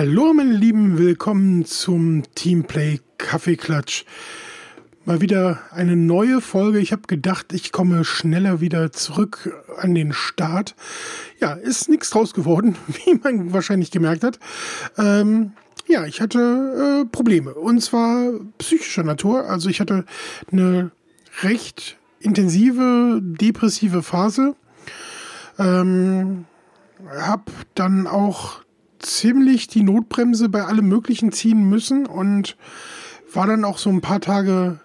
Hallo meine Lieben, willkommen zum Teamplay Kaffeeklatsch. Mal wieder eine neue Folge. Ich habe gedacht, ich komme schneller wieder zurück an den Start. Ja, ist nichts draus geworden, wie man wahrscheinlich gemerkt hat. Ähm, ja, ich hatte äh, Probleme und zwar psychischer Natur. Also ich hatte eine recht intensive depressive Phase. Ähm, hab dann auch ziemlich die Notbremse bei allem Möglichen ziehen müssen und war dann auch so ein paar Tage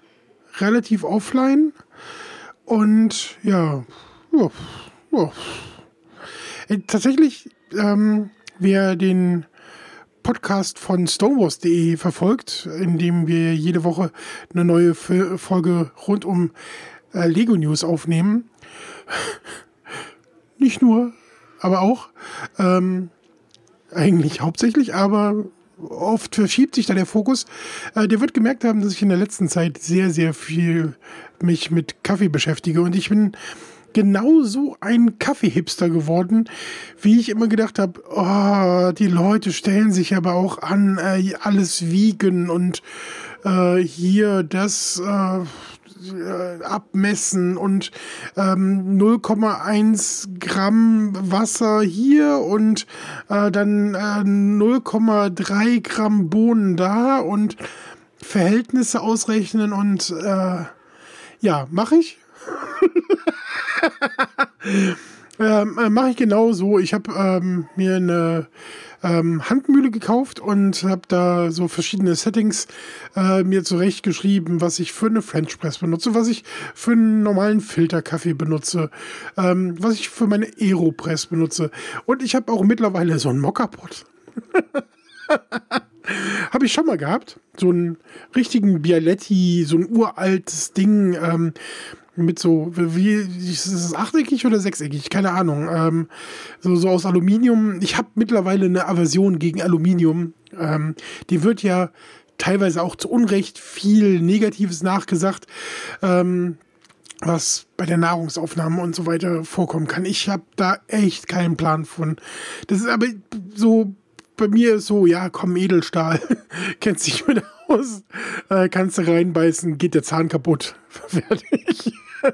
relativ offline. Und ja, ja, ja. Äh, tatsächlich, ähm, wer den Podcast von stonewars.de verfolgt, in dem wir jede Woche eine neue Folge rund um äh, Lego News aufnehmen. Nicht nur, aber auch. Ähm, eigentlich hauptsächlich, aber oft verschiebt sich da der Fokus. Äh, der wird gemerkt haben, dass ich in der letzten Zeit sehr, sehr viel mich mit Kaffee beschäftige und ich bin genauso ein Kaffee-Hipster geworden, wie ich immer gedacht habe, oh, die Leute stellen sich aber auch an, äh, alles wiegen und äh, hier das äh, äh, abmessen und ähm, 0,1 Gramm Wasser hier und äh, dann äh, 0,3 Gramm Bohnen da und Verhältnisse ausrechnen und äh, ja, mache ich. ähm, äh, mache ich genau so. Ich habe ähm, mir eine ähm, Handmühle gekauft und habe da so verschiedene Settings äh, mir zurechtgeschrieben, was ich für eine French Press benutze, was ich für einen normalen Filterkaffee benutze, ähm, was ich für meine Aeropress benutze. Und ich habe auch mittlerweile so einen Mockerpot. Habe ich schon mal gehabt. So einen richtigen Bialetti, so ein uraltes Ding. Ähm, mit so, wie, ist es achteckig oder sechseckig? Keine Ahnung. Ähm, so, so aus Aluminium. Ich habe mittlerweile eine Aversion gegen Aluminium. Ähm, die wird ja teilweise auch zu Unrecht viel Negatives nachgesagt, ähm, was bei der Nahrungsaufnahme und so weiter vorkommen kann. Ich habe da echt keinen Plan von. Das ist aber so, bei mir ist so, ja, komm, Edelstahl, kennst dich mit aus, äh, kannst du reinbeißen, geht der Zahn kaputt. Fertig.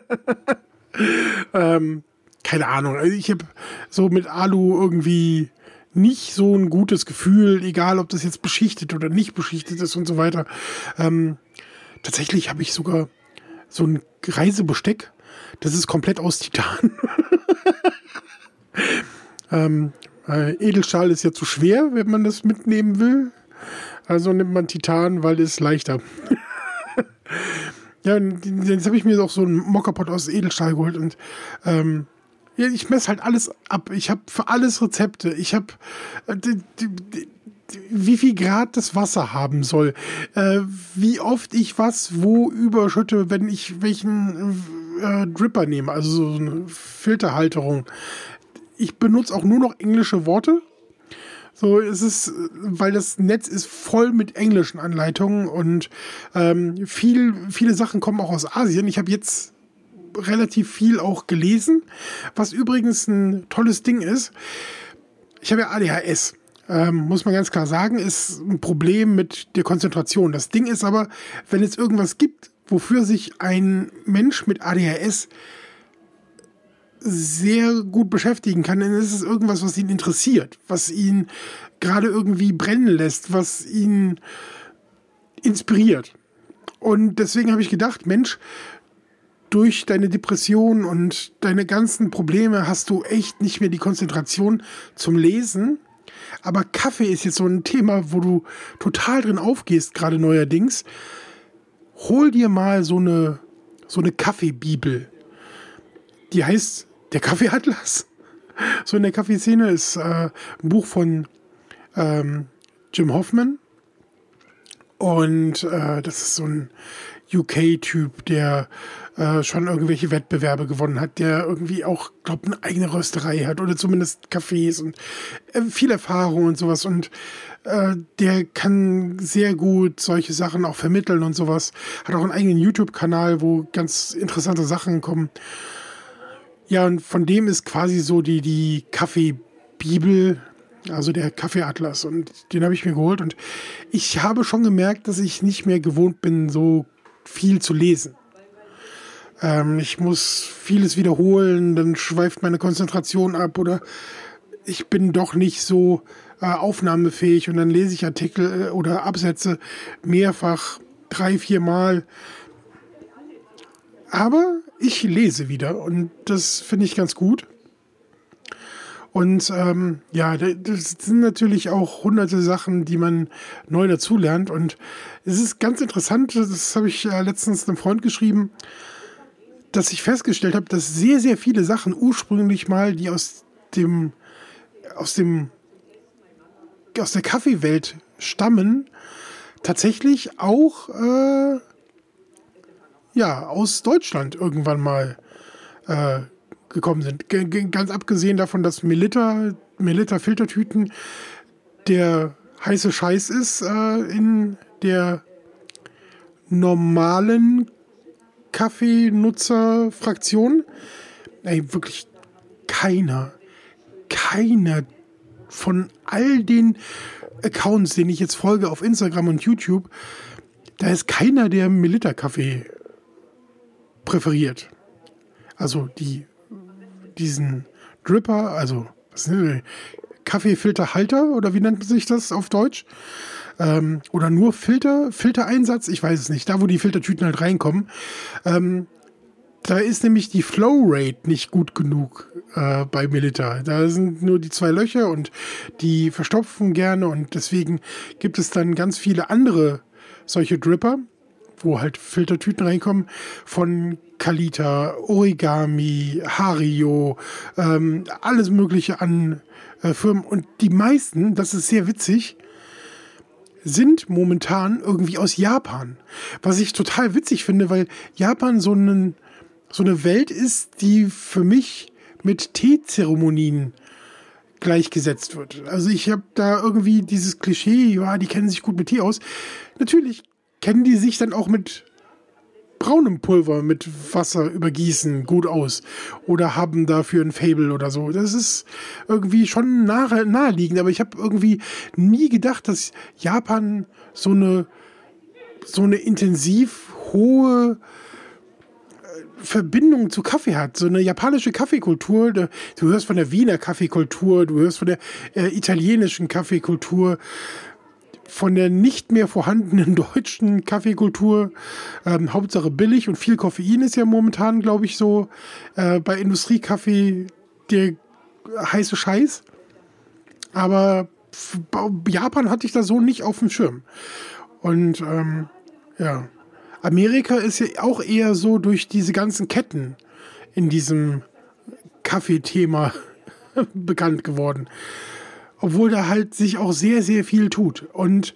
ähm, keine Ahnung. Also ich habe so mit Alu irgendwie nicht so ein gutes Gefühl, egal ob das jetzt beschichtet oder nicht beschichtet ist und so weiter. Ähm, tatsächlich habe ich sogar so ein Reisebesteck, das ist komplett aus Titan. ähm, äh, Edelstahl ist ja zu schwer, wenn man das mitnehmen will. Also nimmt man Titan, weil es leichter. Ja, jetzt habe ich mir auch so einen Mockerpot aus Edelstahl geholt und ähm, ja, ich messe halt alles ab. Ich habe für alles Rezepte. Ich habe äh, wie viel Grad das Wasser haben soll, äh, wie oft ich was wo überschütte, wenn ich welchen äh, Dripper nehme, also so eine Filterhalterung. Ich benutze auch nur noch englische Worte so, es ist, weil das Netz ist voll mit englischen Anleitungen und ähm, viel, viele Sachen kommen auch aus Asien. Ich habe jetzt relativ viel auch gelesen, was übrigens ein tolles Ding ist. Ich habe ja ADHS. Ähm, muss man ganz klar sagen, ist ein Problem mit der Konzentration. Das Ding ist aber, wenn es irgendwas gibt, wofür sich ein Mensch mit ADHS sehr gut beschäftigen kann, ist es irgendwas, was ihn interessiert, was ihn gerade irgendwie brennen lässt, was ihn inspiriert. Und deswegen habe ich gedacht, Mensch, durch deine Depression und deine ganzen Probleme hast du echt nicht mehr die Konzentration zum Lesen. Aber Kaffee ist jetzt so ein Thema, wo du total drin aufgehst, gerade neuerdings. Hol dir mal so eine, so eine Kaffeebibel. Die heißt der Kaffeeatlas. So in der Kaffeeszene ist äh, ein Buch von ähm, Jim Hoffman. Und äh, das ist so ein UK-Typ, der äh, schon irgendwelche Wettbewerbe gewonnen hat, der irgendwie auch, glaube eine eigene Rösterei hat oder zumindest Cafés und äh, viel Erfahrung und sowas. Und äh, der kann sehr gut solche Sachen auch vermitteln und sowas. Hat auch einen eigenen YouTube-Kanal, wo ganz interessante Sachen kommen. Ja, und von dem ist quasi so die, die Kaffee-Bibel also der Kaffeeatlas. Und den habe ich mir geholt. Und ich habe schon gemerkt, dass ich nicht mehr gewohnt bin, so viel zu lesen. Ähm, ich muss vieles wiederholen, dann schweift meine Konzentration ab oder ich bin doch nicht so äh, aufnahmefähig und dann lese ich Artikel äh, oder Absätze mehrfach, drei, vier Mal. Aber ich lese wieder und das finde ich ganz gut. Und ähm, ja, das sind natürlich auch hunderte Sachen, die man neu dazulernt. Und es ist ganz interessant, das habe ich äh, letztens einem Freund geschrieben, dass ich festgestellt habe, dass sehr, sehr viele Sachen ursprünglich mal, die aus dem, aus dem, aus der Kaffeewelt stammen, tatsächlich auch äh, ja, aus Deutschland irgendwann mal äh, gekommen sind. G ganz abgesehen davon, dass Melitta, Melitta Filtertüten der heiße Scheiß ist äh, in der normalen Kaffeenutzerfraktion. Ey, wirklich keiner, keiner von all den Accounts, denen ich jetzt folge auf Instagram und YouTube, da ist keiner, der Melitta-Kaffee präferiert. Also die diesen Dripper, also Kaffeefilterhalter oder wie nennt sich das auf Deutsch? Ähm, oder nur Filter, Filtereinsatz, ich weiß es nicht, da wo die Filtertüten halt reinkommen. Ähm, da ist nämlich die Flow Rate nicht gut genug äh, bei Milita. Da sind nur die zwei Löcher und die verstopfen gerne und deswegen gibt es dann ganz viele andere solche Dripper, wo halt Filtertüten reinkommen von Kalita, Origami, Hario, ähm, alles Mögliche an äh, Firmen. Und die meisten, das ist sehr witzig, sind momentan irgendwie aus Japan. Was ich total witzig finde, weil Japan so, einen, so eine Welt ist, die für mich mit Teezeremonien gleichgesetzt wird. Also ich habe da irgendwie dieses Klischee, ja, die kennen sich gut mit Tee aus. Natürlich kennen die sich dann auch mit braunem Pulver mit Wasser übergießen gut aus oder haben dafür ein Fable oder so. Das ist irgendwie schon nahe, naheliegend, aber ich habe irgendwie nie gedacht, dass Japan so eine so eine intensiv hohe äh, Verbindung zu Kaffee hat, so eine japanische Kaffeekultur. Du hörst von der Wiener Kaffeekultur, du hörst von der äh, italienischen Kaffeekultur von der nicht mehr vorhandenen deutschen Kaffeekultur. Ähm, Hauptsache billig und viel Koffein ist ja momentan, glaube ich, so äh, bei Industriekaffee der heiße Scheiß. Aber Japan hatte ich da so nicht auf dem Schirm. Und ähm, ja, Amerika ist ja auch eher so durch diese ganzen Ketten in diesem Kaffeethema bekannt geworden obwohl da halt sich auch sehr, sehr viel tut. Und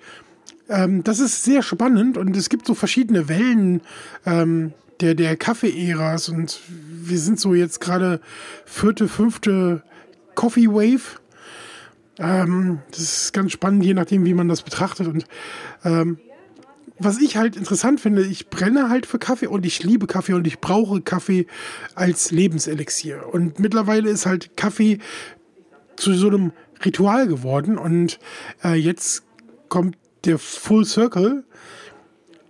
ähm, das ist sehr spannend und es gibt so verschiedene Wellen ähm, der, der Kaffee-Äras und wir sind so jetzt gerade vierte, fünfte Coffee Wave. Ähm, das ist ganz spannend, je nachdem, wie man das betrachtet. Und ähm, was ich halt interessant finde, ich brenne halt für Kaffee und ich liebe Kaffee und ich brauche Kaffee als Lebenselixier. Und mittlerweile ist halt Kaffee zu so einem Ritual geworden und äh, jetzt kommt der Full Circle.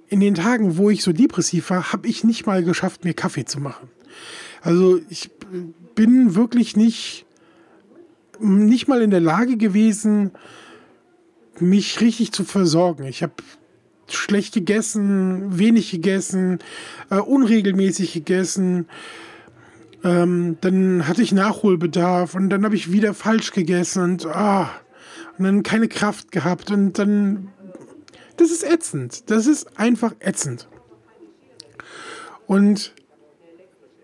In den Tagen, wo ich so depressiv war, habe ich nicht mal geschafft, mir Kaffee zu machen. Also ich bin wirklich nicht, nicht mal in der Lage gewesen, mich richtig zu versorgen. Ich habe schlecht gegessen, wenig gegessen, äh, unregelmäßig gegessen. Ähm, dann hatte ich Nachholbedarf und dann habe ich wieder falsch gegessen und, ah, und dann keine Kraft gehabt und dann. Das ist ätzend. Das ist einfach ätzend. Und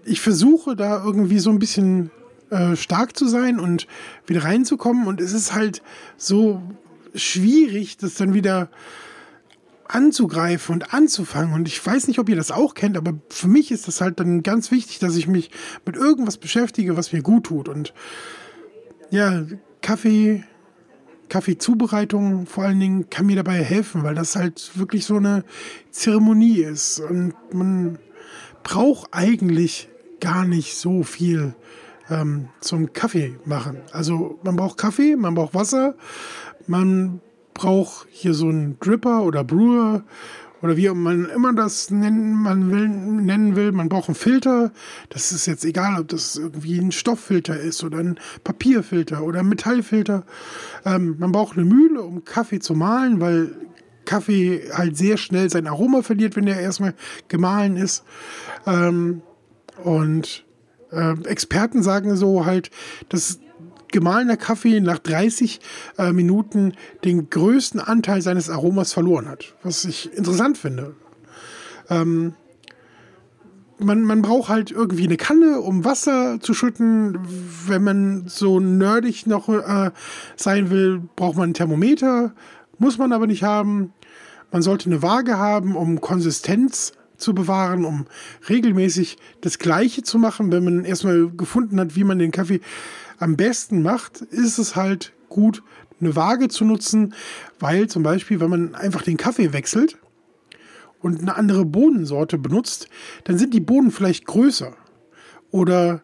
ich versuche da irgendwie so ein bisschen äh, stark zu sein und wieder reinzukommen. Und es ist halt so schwierig, das dann wieder anzugreifen und anzufangen. Und ich weiß nicht, ob ihr das auch kennt, aber für mich ist das halt dann ganz wichtig, dass ich mich mit irgendwas beschäftige, was mir gut tut. Und ja, Kaffee, Kaffeezubereitung vor allen Dingen kann mir dabei helfen, weil das halt wirklich so eine Zeremonie ist. Und man braucht eigentlich gar nicht so viel ähm, zum Kaffee machen. Also man braucht Kaffee, man braucht Wasser, man braucht hier so einen Dripper oder Brewer oder wie man immer das nennen, man will, nennen will. Man braucht einen Filter. Das ist jetzt egal, ob das irgendwie ein Stofffilter ist oder ein Papierfilter oder ein Metallfilter. Ähm, man braucht eine Mühle, um Kaffee zu mahlen, weil Kaffee halt sehr schnell sein Aroma verliert, wenn er erstmal gemahlen ist. Ähm, und äh, Experten sagen so halt, dass gemahlener Kaffee nach 30 äh, Minuten den größten Anteil seines Aromas verloren hat. Was ich interessant finde. Ähm, man, man braucht halt irgendwie eine Kanne, um Wasser zu schütten. Wenn man so nerdig noch äh, sein will, braucht man ein Thermometer. Muss man aber nicht haben. Man sollte eine Waage haben, um Konsistenz zu bewahren, um regelmäßig das Gleiche zu machen. Wenn man erstmal gefunden hat, wie man den Kaffee am besten macht, ist es halt gut, eine Waage zu nutzen, weil zum Beispiel, wenn man einfach den Kaffee wechselt und eine andere Bohnensorte benutzt, dann sind die Bohnen vielleicht größer oder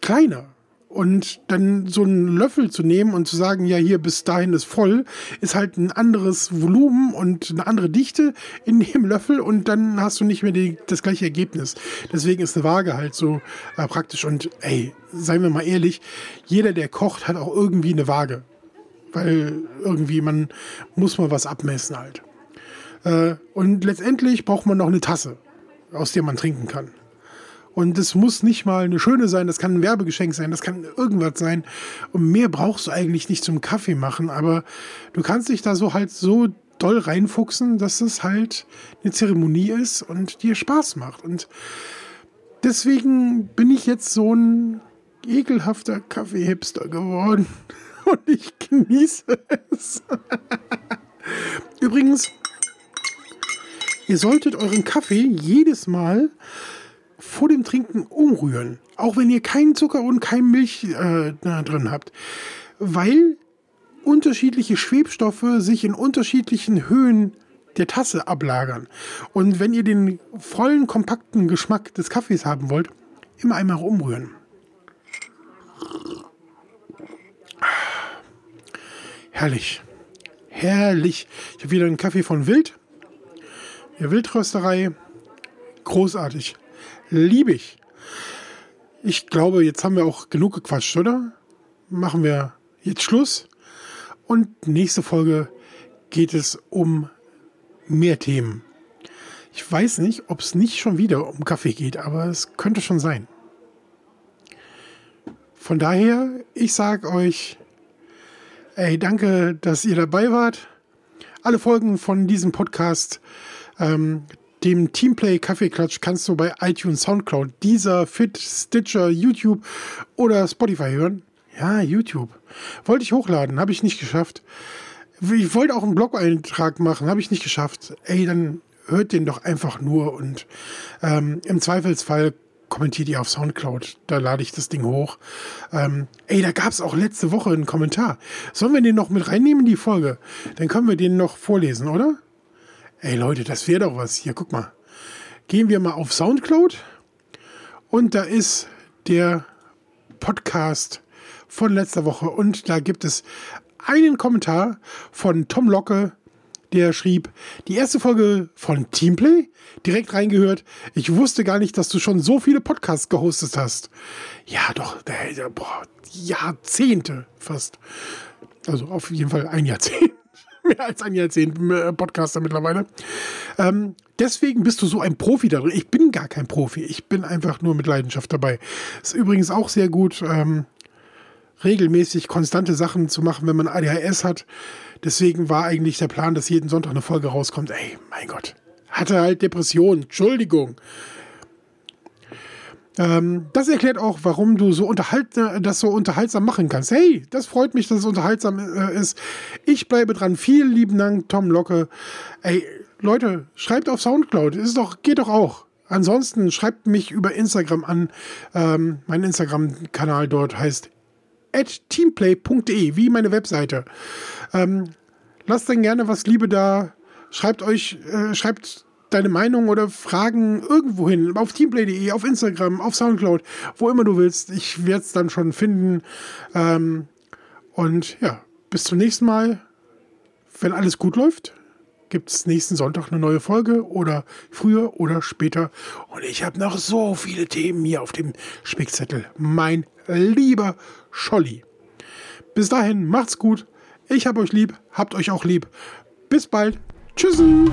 kleiner. Und dann so einen Löffel zu nehmen und zu sagen, ja, hier bis dahin ist voll, ist halt ein anderes Volumen und eine andere Dichte in dem Löffel und dann hast du nicht mehr die, das gleiche Ergebnis. Deswegen ist eine Waage halt so äh, praktisch. Und ey, seien wir mal ehrlich, jeder, der kocht, hat auch irgendwie eine Waage. Weil irgendwie man muss mal was abmessen halt. Äh, und letztendlich braucht man noch eine Tasse, aus der man trinken kann. Und es muss nicht mal eine schöne sein, das kann ein Werbegeschenk sein, das kann irgendwas sein. Und mehr brauchst du eigentlich nicht zum Kaffee machen, aber du kannst dich da so halt so doll reinfuchsen, dass es halt eine Zeremonie ist und dir Spaß macht. Und deswegen bin ich jetzt so ein ekelhafter Kaffeehipster geworden. Und ich genieße es. Übrigens, ihr solltet euren Kaffee jedes Mal vor dem Trinken umrühren. Auch wenn ihr keinen Zucker und keine Milch äh, drin habt. Weil unterschiedliche Schwebstoffe sich in unterschiedlichen Höhen der Tasse ablagern. Und wenn ihr den vollen, kompakten Geschmack des Kaffees haben wollt, immer einmal umrühren. Herrlich. Herrlich. Ich habe wieder einen Kaffee von Wild. Der Wildrösterei. Großartig. Liebe ich. Ich glaube, jetzt haben wir auch genug gequatscht, oder? Machen wir jetzt Schluss. Und nächste Folge geht es um mehr Themen. Ich weiß nicht, ob es nicht schon wieder um Kaffee geht, aber es könnte schon sein. Von daher, ich sage euch, ey, danke, dass ihr dabei wart. Alle Folgen von diesem Podcast ähm, dem Teamplay Kaffeeklatsch kannst du bei iTunes, Soundcloud, dieser Fit, Stitcher, YouTube oder Spotify hören. Ja, YouTube. Wollte ich hochladen, habe ich nicht geschafft. Ich wollte auch einen Blog-Eintrag machen, habe ich nicht geschafft. Ey, dann hört den doch einfach nur und ähm, im Zweifelsfall kommentiert ihr auf Soundcloud. Da lade ich das Ding hoch. Ähm, ey, da gab es auch letzte Woche einen Kommentar. Sollen wir den noch mit reinnehmen in die Folge? Dann können wir den noch vorlesen, oder? Ey Leute, das wäre doch was. Hier, guck mal. Gehen wir mal auf Soundcloud und da ist der Podcast von letzter Woche und da gibt es einen Kommentar von Tom Locke, der schrieb, die erste Folge von Teamplay, direkt reingehört. Ich wusste gar nicht, dass du schon so viele Podcasts gehostet hast. Ja, doch, boah, Jahrzehnte fast. Also auf jeden Fall ein Jahrzehnt mehr als ein Jahrzehnt äh, Podcaster mittlerweile. Ähm, deswegen bist du so ein Profi darin. Ich bin gar kein Profi. Ich bin einfach nur mit Leidenschaft dabei. Ist übrigens auch sehr gut, ähm, regelmäßig konstante Sachen zu machen, wenn man ADHS hat. Deswegen war eigentlich der Plan, dass jeden Sonntag eine Folge rauskommt. Ey, mein Gott. Hatte halt Depression. Entschuldigung. Ähm, das erklärt auch, warum du so unterhalt, äh, das so unterhaltsam machen kannst. Hey, das freut mich, dass es unterhaltsam äh, ist. Ich bleibe dran. Vielen lieben Dank, Tom Locke. Ey, Leute, schreibt auf Soundcloud. Ist doch, geht doch auch. Ansonsten schreibt mich über Instagram an. Ähm, mein Instagram-Kanal dort heißt teamplay.de, wie meine Webseite. Ähm, lasst dann gerne was Liebe da. Schreibt euch, äh, schreibt deine Meinung oder Fragen irgendwo hin. Auf teamplay.de, auf Instagram, auf Soundcloud, wo immer du willst. Ich werde es dann schon finden. Ähm, und ja, bis zum nächsten Mal. Wenn alles gut läuft, gibt es nächsten Sonntag eine neue Folge oder früher oder später. Und ich habe noch so viele Themen hier auf dem Spickzettel. Mein lieber Scholli. Bis dahin, macht's gut. Ich hab euch lieb, habt euch auch lieb. Bis bald. Tschüssen.